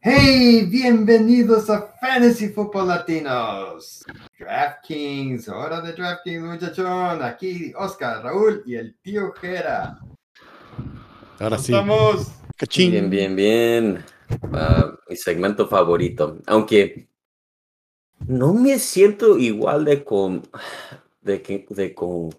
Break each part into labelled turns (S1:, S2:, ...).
S1: Hey, bienvenidos a Fantasy Football Latinos. DraftKings, hora de DraftKings, muchachón. Aquí Oscar, Raúl y el tío Jera.
S2: Ahora sí.
S1: Estamos.
S2: Cachín.
S3: Bien, bien, bien. Ah, mi segmento favorito. Aunque no me siento igual de con de, que- de con,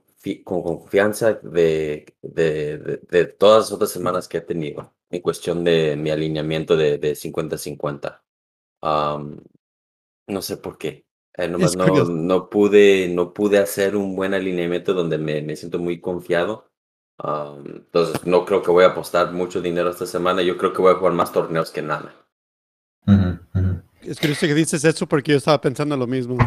S3: con confianza de, de, de- de todas las otras semanas que he tenido en cuestión de mi alineamiento de de 50-50. Am, no sé por qué. Eh, nomás no, pude, no pude hacer un buen alineamiento donde me, me siento muy confiado. Entonces no creo que voy a apostar mucho dinero esta semana. Yo creo que voy a jugar más torneos que nada.
S1: Ujú.
S2: Es curioso que dices eso porque yo estaba pensando lo mismo.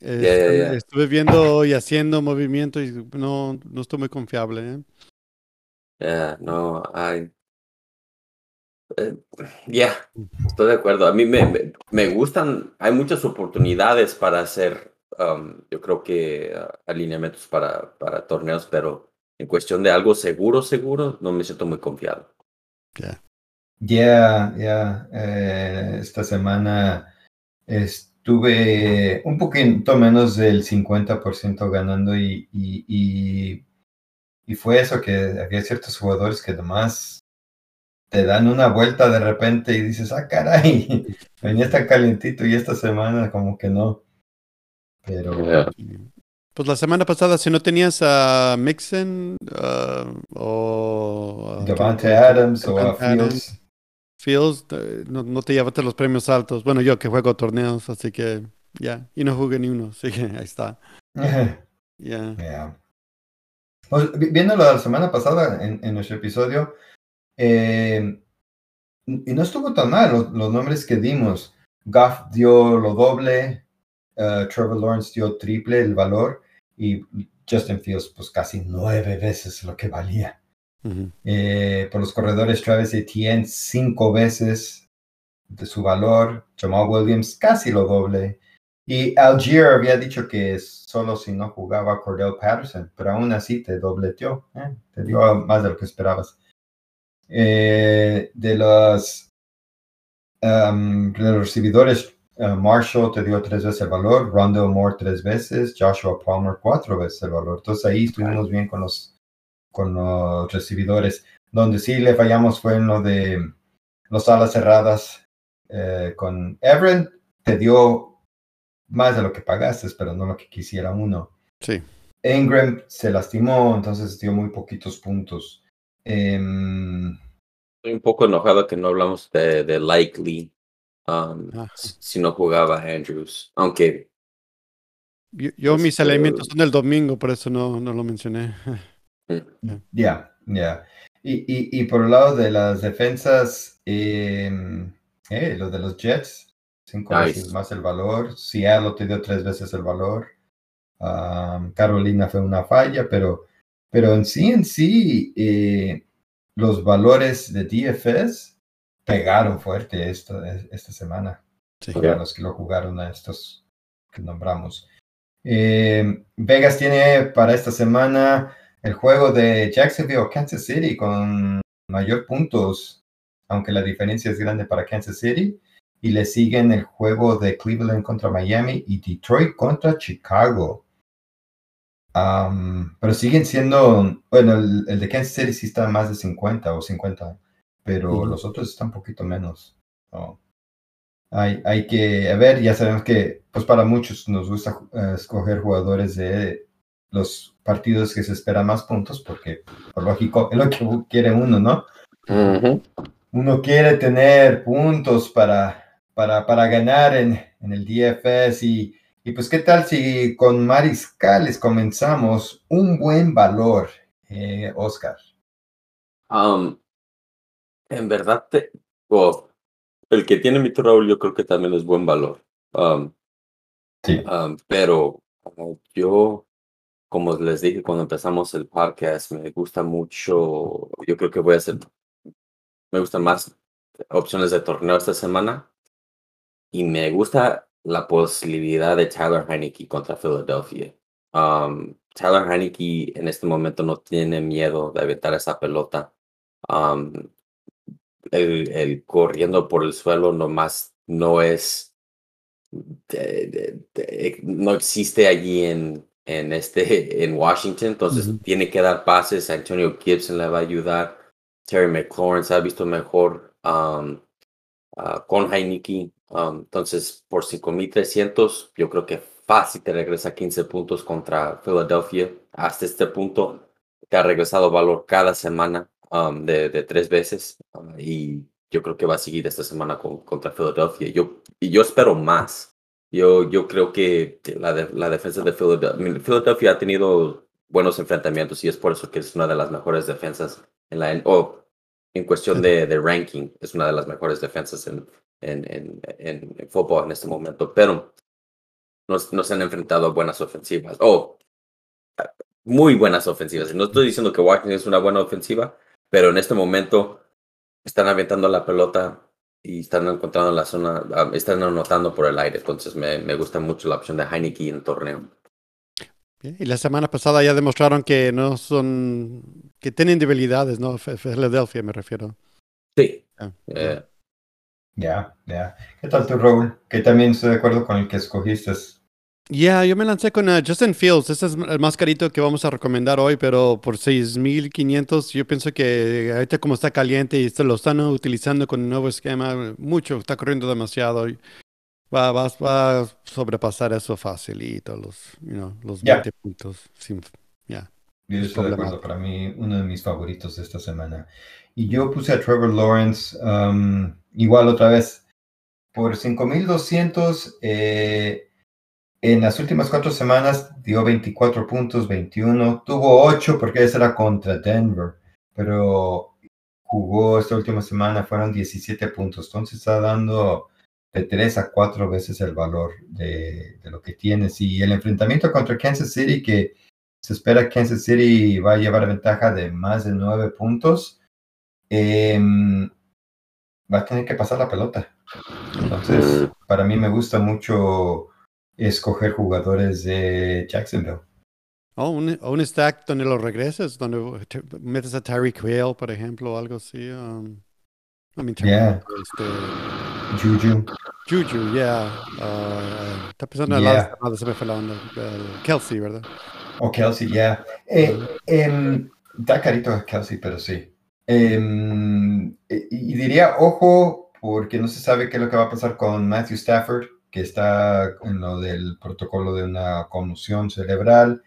S2: Eh. Estuve viendo y haciendo movimiento y no, no estoy muy confiable. ¿eh?
S3: No, hay. Eh, ya, estoy de acuerdo. A mí me, me, me gustan, hay muchas oportunidades para hacer, um, yo creo que ah, alineamientos para, para torneos, pero en cuestión de algo seguro, seguro, no me siento muy confiado.
S1: Ya, ya. eh, esta semana estuve un poquito menos del 50% ganando y, y, y, y fue eso que había ciertos jugadores que nomás te dan una vuelta de repente y dices, ah, caray, venía tan calientito y esta semana como que no. Pero
S3: Ya.
S2: Pues la semana pasada, si no tenías a Mixon ah, o a-
S1: Devante Adams o a. Fields.
S2: Fields, eh, no, no te llevaste los premios altos. Bueno, yo que juego torneos, así que ya. Y no jugué ni uno, así que ahí está. Ya.
S1: Yeah. Pues, la semana pasada en, en nuestro episodio, eh, y no estuvo tan mal los, los nombres que dimos. Goff dio lo doble, eh, Trevor Lawrence dio triple el valor y Justin Fields pues casi nueve veces lo que valía. Eh, por los corredores Travis Etienne cinco veces de su valor, Jamal Williams casi lo doble. Y Algier había dicho que solo si no jugaba Cordell Patterson, pero aún así te dobleteó, ¿eh? te dio más de lo que esperabas. Eh, de los, um, de los recibidores, uh, Marshall te dio tres veces el valor, Rondell Moore tres veces, Joshua Palmer cuatro veces el valor. Entonces ahí estuvimos bien con los, con los recibidores. Donde sí le fallamos fue en lo de los alas cerradas eh, con Everett, te dio más de lo que pagaste, pero no lo que quisiera uno.
S2: Sí.
S1: Ingram se lastimó, entonces dio muy poquitos puntos. Em,
S3: Estoy un poco enojado que no hablamos de, de likely um,
S2: Ah.
S3: si no jugaba Andrews, aunque
S2: Yo, yo mis
S3: Este-
S2: alimentos son el domingo, por eso no, no lo mencioné.
S1: Ya, ya. Y, y, y por el lado de las defensas, em, eh, lo de los Jets, cinco
S3: Nice.
S1: veces más el valor. Seattle te dio tres veces el valor. Am, Carolina fue una falla, pero, pero en sí, en sí, eh, los valores de DFS pegaron fuerte esta, esta semana.
S2: Sí.
S1: para los que lo jugaron a estos que nombramos. Eh, Vegas tiene para esta semana el juego de Jacksonville Kansas City con mayor puntos, aunque la diferencia es grande para Kansas City. Y le siguen el juego de Cleveland contra Miami y Detroit contra Chicago. Pero siguen siendo, bueno, el, el de Kansas City sí está más de 50 o 50, pero los otros están un poquito menos. So, hay, hay que, a ver, ya sabemos que pues para muchos nos gusta eh, escoger jugadores de los partidos que se esperan más puntos, porque por lógico es lo que quiere uno, ¿no? Uno quiere tener puntos para, para, para ganar en, en el DFS y, y pues qué tal si con mariscales comenzamos un buen valor, eh, Oscar.
S3: Um, en verdad, te, el que tiene mi Raúl, yo creo que también es buen valor. Um,
S1: Sí.
S3: um, pero como yo, como les dije cuando empezamos el podcast, me gusta mucho, yo creo que voy a hacer, me gustan más opciones de torneo esta semana y me gusta la posibilidad de Tyler Heineke contra Philadelphia. Um, Tyler Heineke en este momento no tiene miedo de aventar esa pelota. Um, el, el corriendo por el suelo nomás no es, no existe allí en, en, este, en Washington, entonces tiene que dar pases, Antonio Gibson le va a ayudar, Terry McLaurin se ha visto mejor um, uh, con Heineken, um, entonces por 5.300 yo creo que fácil te regresa 15 puntos contra Philadelphia hasta este punto, te ha regresado valor cada semana um, de, de, tres veces uh, y yo creo que va a seguir esta semana con, contra Philadelphia. Yo, y yo espero más. Yo, yo creo que la, la defensa de Philadelphia, Philadelphia ha tenido buenos enfrentamientos y es por eso que es una de las mejores defensas en la o en cuestión de, de, ranking es una de las mejores defensas en, en, en, en, fútbol en este momento pero nos, nos han enfrentado buenas ofensivas o muy buenas ofensivas no estoy diciendo que Washington es una buena ofensiva pero en este momento están aventando la pelota y están encontrando la zona, están anotando por el aire. Entonces me, me gusta mucho la opción de Heineken en torneo.
S2: Y la semana pasada ya demostraron que no son, que tienen debilidades, ¿no? Philadelphia me refiero.
S3: Sí.
S1: Ah, ya, ya. ¿Qué tal tu, Raúl? Que también estoy de acuerdo con el que escogiste.
S2: Ya, yo me lancé con uh, Justin Fields. Este es el más carito que vamos a recomendar hoy, pero por 6.500 yo pienso que ahorita como está caliente y lo están utilizando con un nuevo esquema, mucho, está corriendo demasiado. Va, va, va a sobrepasar eso facilito, los, you know, los 20 puntos.
S1: ya. Yo estoy de acuerdo, para mí uno de mis favoritos de esta semana. Y yo puse a Trevor Lawrence, um, igual otra vez, por 5.200. Eh, en las últimas cuatro semanas dio 24 puntos, 21. Tuvo 8 porque esa era contra Denver, pero jugó esta última semana, fueron 17 puntos. Entonces está dando de 3 a 4 veces el valor de, lo que tienes. Y el enfrentamiento contra Kansas City, que se espera que Kansas City va a llevar ventaja de más de 9 puntos, em, va a tener que pasar la pelota. Entonces, para mí me gusta mucho escoger jugadores de Jacksonville.
S2: O un, un, stack donde lo regreses, donde metes a Tyreek Hill, por ejemplo, o algo así. Um,
S1: I mean, yeah. este, Juju.
S2: Juju, yeah. Uh, está pensando en yeah. la se me fue la onda. Uh, Kelsey, ¿verdad?
S1: O oh, Kelsey, yeah. Eh, eh, da carito a Kelsey, pero sí. Eh, y diría, ojo, porque no se sabe qué es lo que va a pasar con Matthew Stafford que está en lo del protocolo de una conmoción cerebral,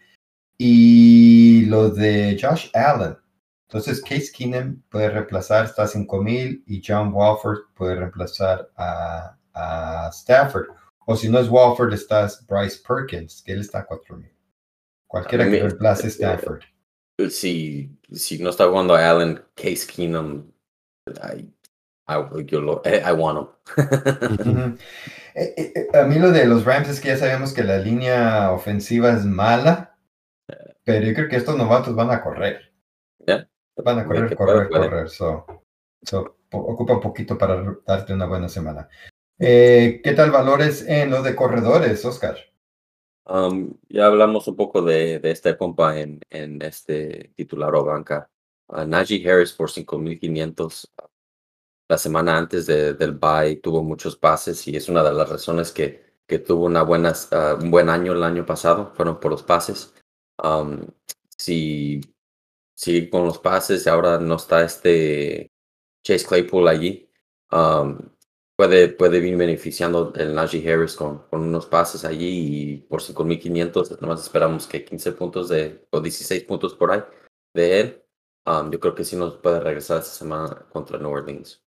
S1: y lo de Josh Allen. Entonces, Case Keenum puede reemplazar, está a 5000 y John Walford puede reemplazar a, Stafford. O si no es Walford, está Bryce Perkins, que él está a 4000. Cualquiera que reemplace a Stafford.
S3: Si, si no está jugando a Allen, Case Keenum, I, yo lo, eh, I want
S1: him. Eh, eh, a mí lo de los Rams es que ya sabemos que la línea ofensiva es mala, pero yo creo que estos novatos van a correr. Van a correr, correr, correr. So, ocupa un poquito para darte una buena semana. ¿Qué tal valores en lo de corredores, Oscar?
S3: Um, ya hablamos un poco de, de esta compa en, en este titular o banca. Uh, Najee Harris por 5.500 la semana antes de, del bye tuvo muchos pases y es una de las razones que, que tuvo una buena, ah, un buen año el año pasado, fueron por los pases. si sigue con los pases, ahora no está este Chase Claypool allí, puede, puede ir beneficiando el Najee Harris con, con unos pases allí y por 5.500, nomás esperamos que 15 puntos de, o 16 puntos por ahí de él. yo creo que sí nos puede regresar esta semana contra New Orleans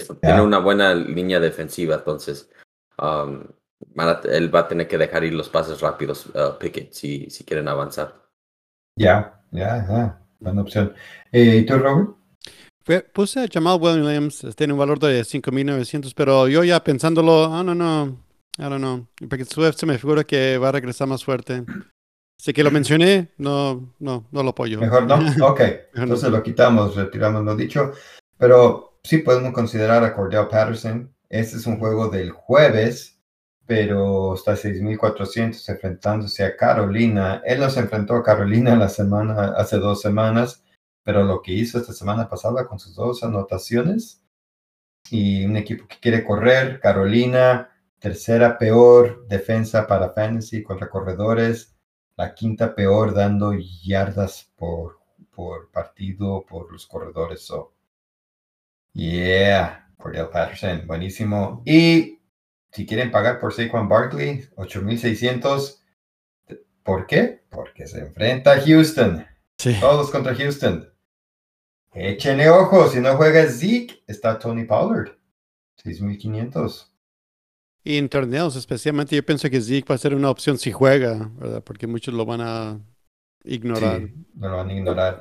S3: tiene una buena línea defensiva, entonces um, él va a tener que dejar ir los pases rápidos, uh, Pickett, si, si quieren avanzar.
S1: Ya, ya, ya, buena opción. Eh, ¿Y tú, Raúl?
S2: puse a Jamal Williams, tiene un valor de 5.900, pero yo ya pensándolo, ah, no, no, I don't know, porque Swift se me figura que va a regresar más fuerte. Así que lo mencioné, no, no, no lo apoyo.
S1: Mejor no, ok, entonces lo quitamos, retiramos lo dicho, pero sí podemos considerar a Cordell Patterson. Este es un juego del jueves, pero está 6.400 enfrentándose a Carolina. Él nos enfrentó a Carolina la semana, hace dos semanas, pero lo que hizo esta semana pasada con sus dos anotaciones y un equipo que quiere correr. Carolina, tercera peor defensa para fantasy contra corredores. La quinta peor dando yardas por, por partido por los corredores. So, yeah, Cordell Patterson, buenísimo. Y si quieren pagar por Saquon Barkley, 8600. ¿Por qué? Porque se enfrenta a Houston.
S2: Sí.
S1: Todos contra Houston. Échenle ojo, si no juega Zeke, está Tony Pollard. 6500.
S2: Y en torneos, especialmente, yo pienso que Zeke va a ser una opción si juega, ¿verdad? Porque muchos lo van a ignorar.
S1: Sí, no lo van a ignorar.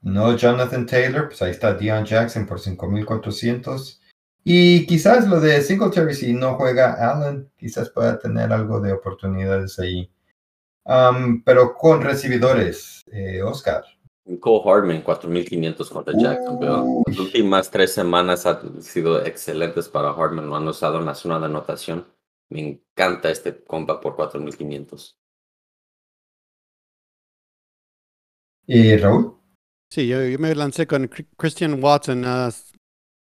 S1: No Jonathan Taylor, pues ahí está Dion Jackson por 5400. Y quizás lo de Singletary, si no juega Allen, quizás pueda tener algo de oportunidades ahí. Pero con recibidores, eh, Oscar.
S3: Cole Hardman, 4.500 contra Jacksonville.
S1: Uy.
S3: Las últimas tres semanas han sido excelentes para Hardman. Lo han usado en la zona de anotación. Me encanta este compa por 4.500.
S1: ¿Y Raúl?
S2: Sí, yo, yo me lancé con Christian Watson. ah,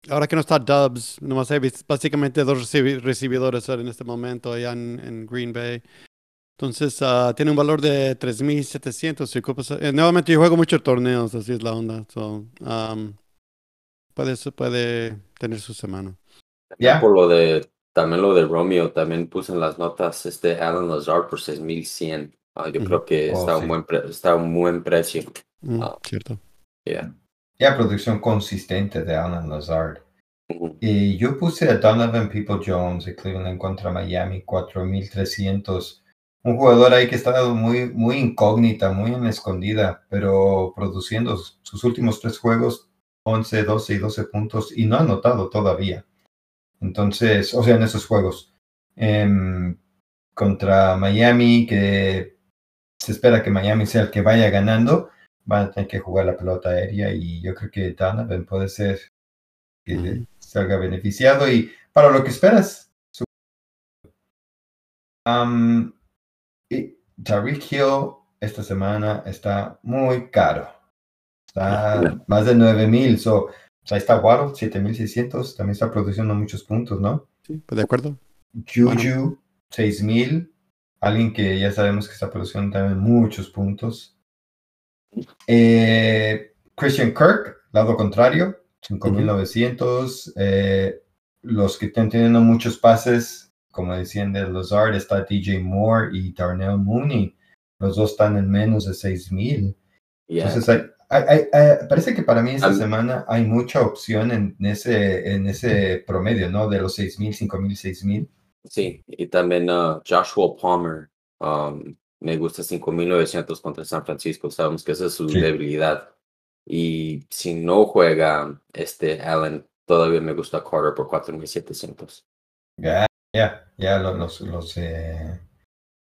S2: ahora que no está Dubs, nomás hay básicamente dos recibi- recibidores en este momento allá en, en Green Bay. Entonces, ah, tiene un valor de 3.700. si ocupas- eh, nuevamente, yo juego muchos torneos, así es la onda. So, um, puede, tener su semana.
S1: Ya.
S3: Por lo de, también lo de Romeo, también puse en las notas este Alan Lazard por 6.100. Ah, yo creo que
S1: Oh,
S3: está, a
S1: sí.
S3: un buen pre- está un buen precio.
S2: Mm,
S3: Ah.
S2: Cierto.
S3: Yeah.
S1: Ya producción consistente de Alan Lazard. Y yo puse a Donovan People Jones de Cleveland contra Miami, 4300. Un jugador ahí que está muy, muy incógnita, muy en escondida, pero produciendo sus últimos tres juegos, 11, 12 y 12 puntos, y no ha anotado todavía. Entonces, o sea, en esos juegos. Em, contra Miami, que se espera que Miami sea el que vaya ganando, van a tener que jugar la pelota aérea, y yo creo que Donovan puede ser que
S2: Ujú.
S1: salga beneficiado y para lo que esperas. Y Tariq Hill esta semana está muy caro. Está más de 9000. So, ahí está Waddle, 7600. También está produciendo muchos puntos, ¿no?
S2: Sí, pues de acuerdo.
S1: Juju, 6000. Alguien que ya sabemos que está produciendo también muchos puntos. Eh, Christian Kirk, lado contrario, 5900. Eh, los que están teniendo muchos pases, como decían de Lazard, está DJ Moore y Darnell Mooney. Los dos están en menos de 6000.
S3: Yeah.
S1: Entonces, hay- hay- hay- parece que para mí esta
S3: Am-
S1: semana hay mucha opción en ese, en ese promedio, ¿no? De los 6000, 5000, 6000.
S3: Sí, y también uh, Joshua Palmer. um, me gusta 5.900 contra San Francisco. Sabemos que esa es su
S1: Sí.
S3: debilidad. Y si no juega este Allen, todavía me gusta Carter por 4.700.
S1: Ya, ya, ya lo- los, los, eh,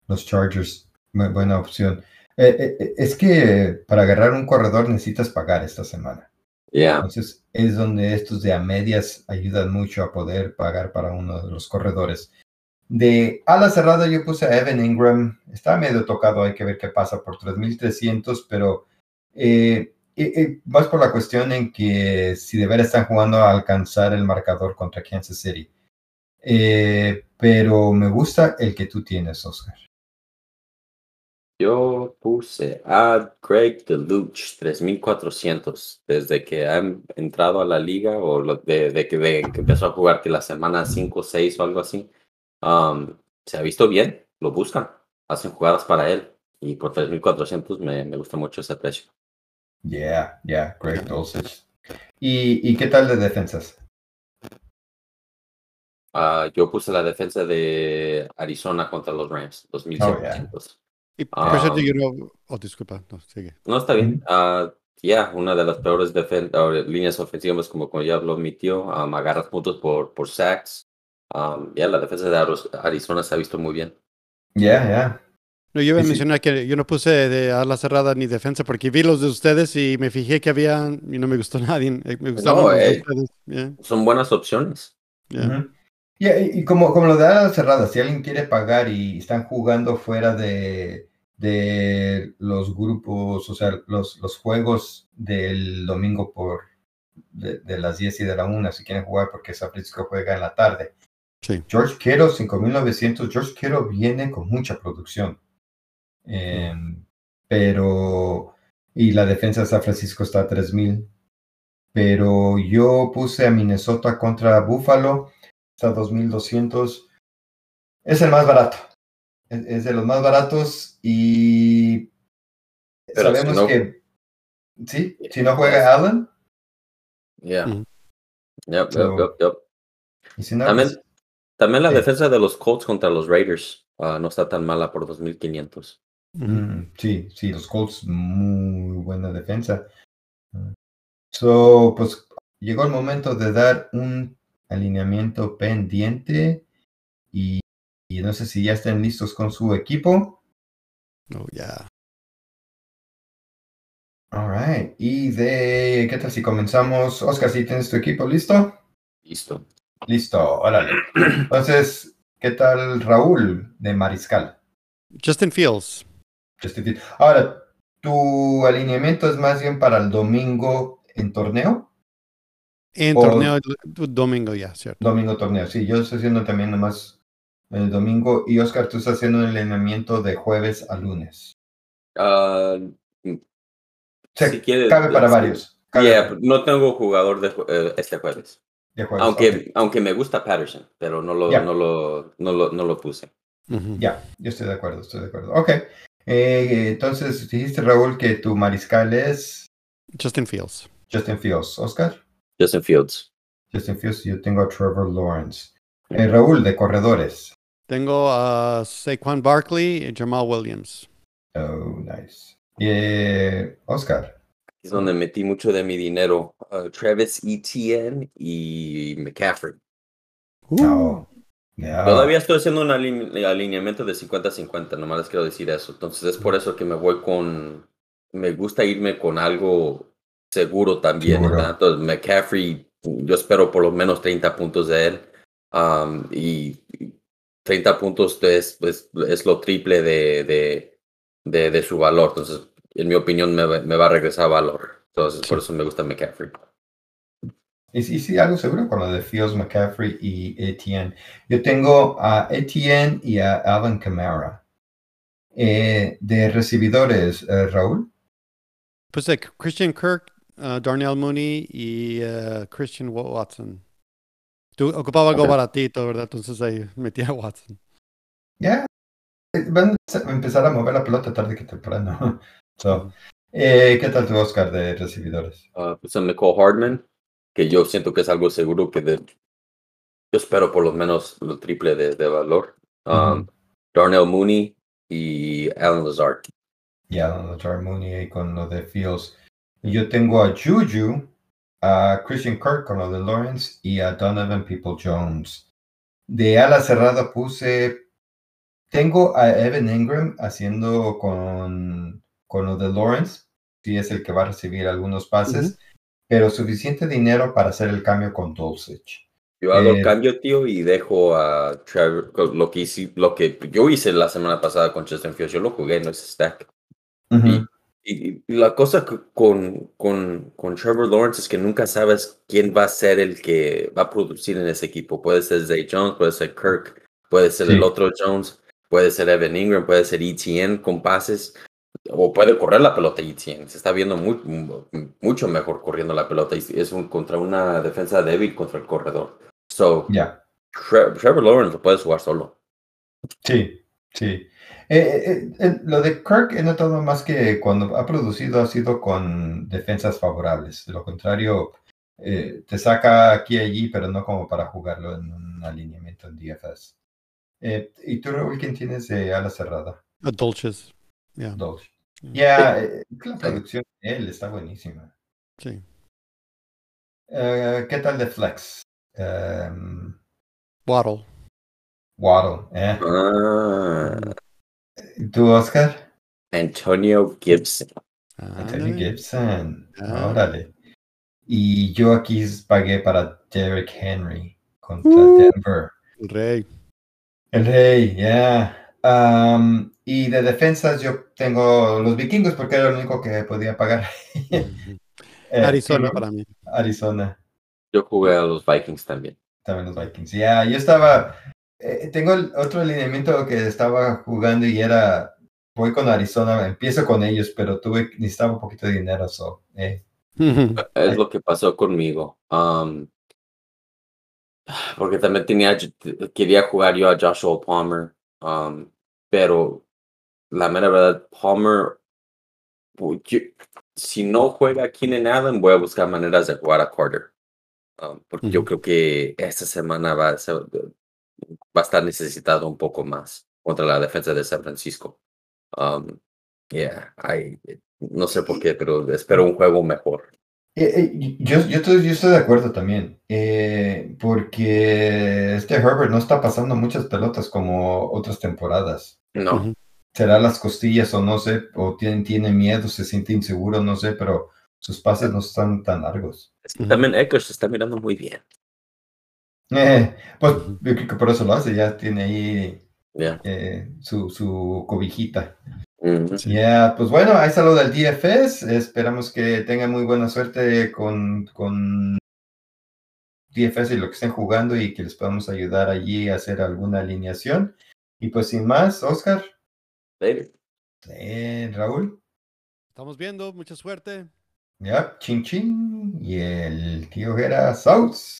S1: los Chargers, bu- buena opción. Eh, eh, es que para agarrar un corredor necesitas pagar esta semana.
S3: Yeah,
S1: Entonces es donde estos de a medias ayudan mucho a poder pagar para uno de los corredores. De ala cerrada yo puse a Evan Ingram. Está medio tocado, hay que ver qué pasa por 3.300, pero eh, más por la cuestión en que si de veras están jugando a alcanzar el marcador contra Kansas City. Eh, pero me gusta el que tú tienes, Oscar.
S3: yo puse a Greg DeLuch 3.400 desde que ha entrado a la liga o lo- de, que, de que empezó a jugar que la semana 5 o 6 o algo así. um, se ha visto bien, lo buscan, hacen jugadas para él y por 3.400 me, me gusta mucho ese precio.
S1: Yeah, yeah, great dosage. ¿Y, ¿Y qué tal de defensas?
S3: Ah, yo puse la defensa de Arizona contra los Rams, 2.700.
S2: Y por
S3: Ah.
S2: cierto, yo no. Oh, disculpa, no, sigue.
S3: No está bien. Ah, ya, una de las peores defen- líneas ofensivas, como, como ya lo admitió, um, agarras puntos por, por sacks. Um, ya, la defensa de Arizona se ha visto muy bien.
S1: Yeah, yeah.
S2: No, yo iba a mencionar que yo no puse de ala cerrada ni defensa porque vi los de ustedes y me fijé que había y no me gustó nadie. eh, Me gustaban los de
S3: eh.
S2: ustedes. Yeah,
S3: Son buenas opciones.
S2: yeah.
S1: Ujú. Yeah, y, y como, como lo de alas cerradas, si alguien quiere pagar y están jugando fuera de, de los grupos, o sea, los, los juegos del domingo por de, de las 10 y de la 1 si quieren jugar porque San Francisco juega en la tarde.
S2: Sí.
S1: George Kittle, 5900. George Kittle viene con mucha producción. Eh, pero, y la defensa de San Francisco está a 3000. Pero yo puse a Minnesota contra Buffalo, está a 2200. Es el más barato. Es, es de los más baratos y
S3: Pero si
S1: sabemos
S3: no-
S1: que, sí, si no juega Allen,
S3: Yeah.
S2: Mm.
S3: Yep,
S1: So-
S3: yep, yep, yep.
S1: y si no,
S3: También,
S1: pues,
S3: también la defensa de los Colts contra los Raiders ah, no está tan mala por 2500.
S2: Ujú.
S1: Mm, sí, sí, los Colts, muy buena defensa. So, pues llegó el momento de dar un alineamiento pendiente y, y no sé si ya están listos con su equipo.
S2: Oh, ya.
S1: All right. Y de, ¿qué tal si comenzamos? Oscar, si tienes tu equipo listo?
S3: Listo.
S1: Listo, órale. Entonces, ¿qué tal Raúl de Mariscal?
S2: Justin Fields.
S1: Justin Fields. Ahora, ¿tu alineamiento es más bien para el domingo en torneo?
S2: En
S1: Por-
S2: torneo domingo, ya, cierto.
S1: Domingo torneo, sí, yo estoy haciendo también nomás el domingo y Oscar, tú estás haciendo el alineamiento de jueves a lunes. Se
S3: si quieres,
S1: cabe para
S3: sí.
S1: varios. Cabe
S3: Yeah,
S1: para-
S3: no tengo jugador de eh, este jueves.
S1: de jueves,
S3: Aunque, aunque me gusta Patterson, pero no lo, no lo, no lo, no lo puse.
S1: Ya, yo estoy de acuerdo, estoy de acuerdo. Ok. Eh, entonces, dijiste, Raúl, que tu mariscal es
S2: Justin Fields.
S1: Justin Fields. Oscar,
S3: Justin Fields.
S1: Justin Fields, yo tengo a Trevor Lawrence. Eh, Raúl, de corredores.
S2: Tengo a Saquon Barkley y Jamal Williams.
S1: Oh, nice. Eh, Oscar.
S3: Es donde metí mucho de mi dinero. ah, Travis Etienne y McCaffrey.
S1: Oh, yeah.
S3: Todavía estoy haciendo un aline- alineamiento de 50-50, nomás les quiero decir eso. Entonces es por eso que me voy con... Me gusta irme con algo seguro también.
S1: Seguro.
S3: ¿verdad? Entonces McCaffrey, yo espero por lo menos 30 puntos de él. um, y y 30 puntos es, es, es lo triple de, de, de, de su valor. Entonces, en mi opinión, me, va- me va a regresar valor. Entonces, por eso me gusta McCaffrey.
S1: Y sí, sí, algo seguro con lo de Fields, McCaffrey y Etienne. Yo tengo a Etienne y a Alvin Kamara. Eh, de recibidores, eh, Raúl.
S2: Puse Christian Kirk, uh, Darnell Mooney y uh, Christian Wa- Watson. Tú ocupaba algo baratito, ¿verdad? Entonces ahí metí a Watson.
S1: Ya. eh, Van a empezar a mover la pelota tarde que temprano. So, eh, ¿Qué tal tu Oscar de recibidores?
S3: Uh, puse a Nicole Hardman, que yo siento que es algo seguro que de, yo espero por lo menos lo triple de, de valor. Um, Darnell Mooney y Alan Lazard.
S1: Ya, Don Lazar Mooney con lo de Fields. Y Yo tengo a Juju, a Christian Kirk con lo de Lawrence y a Donovan People Jones. De ala cerrada puse. Tengo a Evan Ingram haciendo con, con lo de Lawrence, si es el que va a recibir algunos pases, pero suficiente dinero para hacer el cambio con Dulcich.
S3: Yo hago
S1: Eh,
S3: el cambio, tío, y dejo a Trevor, lo que, hice, lo que yo hice la semana pasada con Justin Fields, yo lo jugué en ese stack. Y, y la cosa con, con, con Trevor Lawrence es que nunca sabes quién va a ser el que va a producir en ese equipo. Puede ser Zay Jones, puede ser Kirk, puede ser
S1: Sí.
S3: el otro Jones, puede ser Evan Ingram, puede ser ETN con pases, o puede correr la pelota ETN. Se está viendo muy, mucho mejor corriendo la pelota y es un, contra una defensa débil contra el corredor. So. Tre- Trevor Lawrence lo puedes jugar solo.
S1: Sí, sí. Eh, eh, eh, lo de Kirk he notado más que cuando ha producido ha sido con defensas favorables. De lo contrario, eh, te saca aquí y allí, pero no como para jugarlo en un alineamiento en DFS. Eh, ¿Y tú, Raúl, quién tienes de ala cerrada?
S2: A Dolches. Ya.
S1: Dos.
S2: Mm.
S1: Ya, eh, la producción de él está buenísima.
S2: Sí.
S1: Eh, ¿Qué tal de Flex? Em,
S2: Waddle.
S1: Waddle, ¿eh?
S3: Ah,
S1: ¿Tú, Oscar?
S3: Antonio Gibson.
S2: Ándale.
S1: Gibson.
S2: Ah.
S1: Órale. Y yo aquí pagué para Derrick Henry contra
S2: Uh.
S1: Denver.
S2: El rey.
S1: El rey, ya. Am, y de defensas yo tengo los vikingos porque era lo único que podía pagar. Eh,
S2: Arizona
S1: pero-
S2: para mí.
S1: Arizona.
S3: Yo jugué a los Vikings también.
S1: También los Vikings. Ya, yo estaba. Eh, tengo el otro alineamiento que estaba jugando y era. Voy con Arizona, empiezo con ellos, pero tuve necesitaba un poquito de dinero, so, eh,
S3: Es lo que pasó conmigo. Um, porque también tenía, quería jugar yo a Joshua Palmer, um, pero la mera verdad, Palmer, yo- si no juega Keenan Allen, voy a buscar maneras de jugar a Carter. Um, porque yo
S2: Ujú.
S3: creo que esta semana va a, ser- va a estar necesitado un poco más contra la defensa de San Francisco. Um, yeah, I- no sé por qué, pero espero un juego mejor.
S1: Eh, eh, yo, yo, estoy, yo estoy de acuerdo también, eh, porque este Herbert no está pasando muchas pelotas como otras temporadas.
S3: No.
S1: Será las costillas o no sé, o tiene, tiene miedo, se siente inseguro, no sé, pero sus pases no están tan largos.
S3: También Eckler se está mirando muy bien.
S1: Eh, pues yo creo que por eso lo hace, ya tiene ahí
S3: Yeah.
S1: eh, su, su cobijita. Ya, pues bueno, ahí está lo del DFS. Esperamos que tengan muy buena suerte con, con DFS y lo que estén jugando y que les podamos ayudar allí a hacer alguna alineación. Y pues sin más, Oscar,
S3: Later.
S1: eh, Raúl,
S2: Estamos viendo, mucha suerte.
S1: ya, ching ching, y el tío Gera South.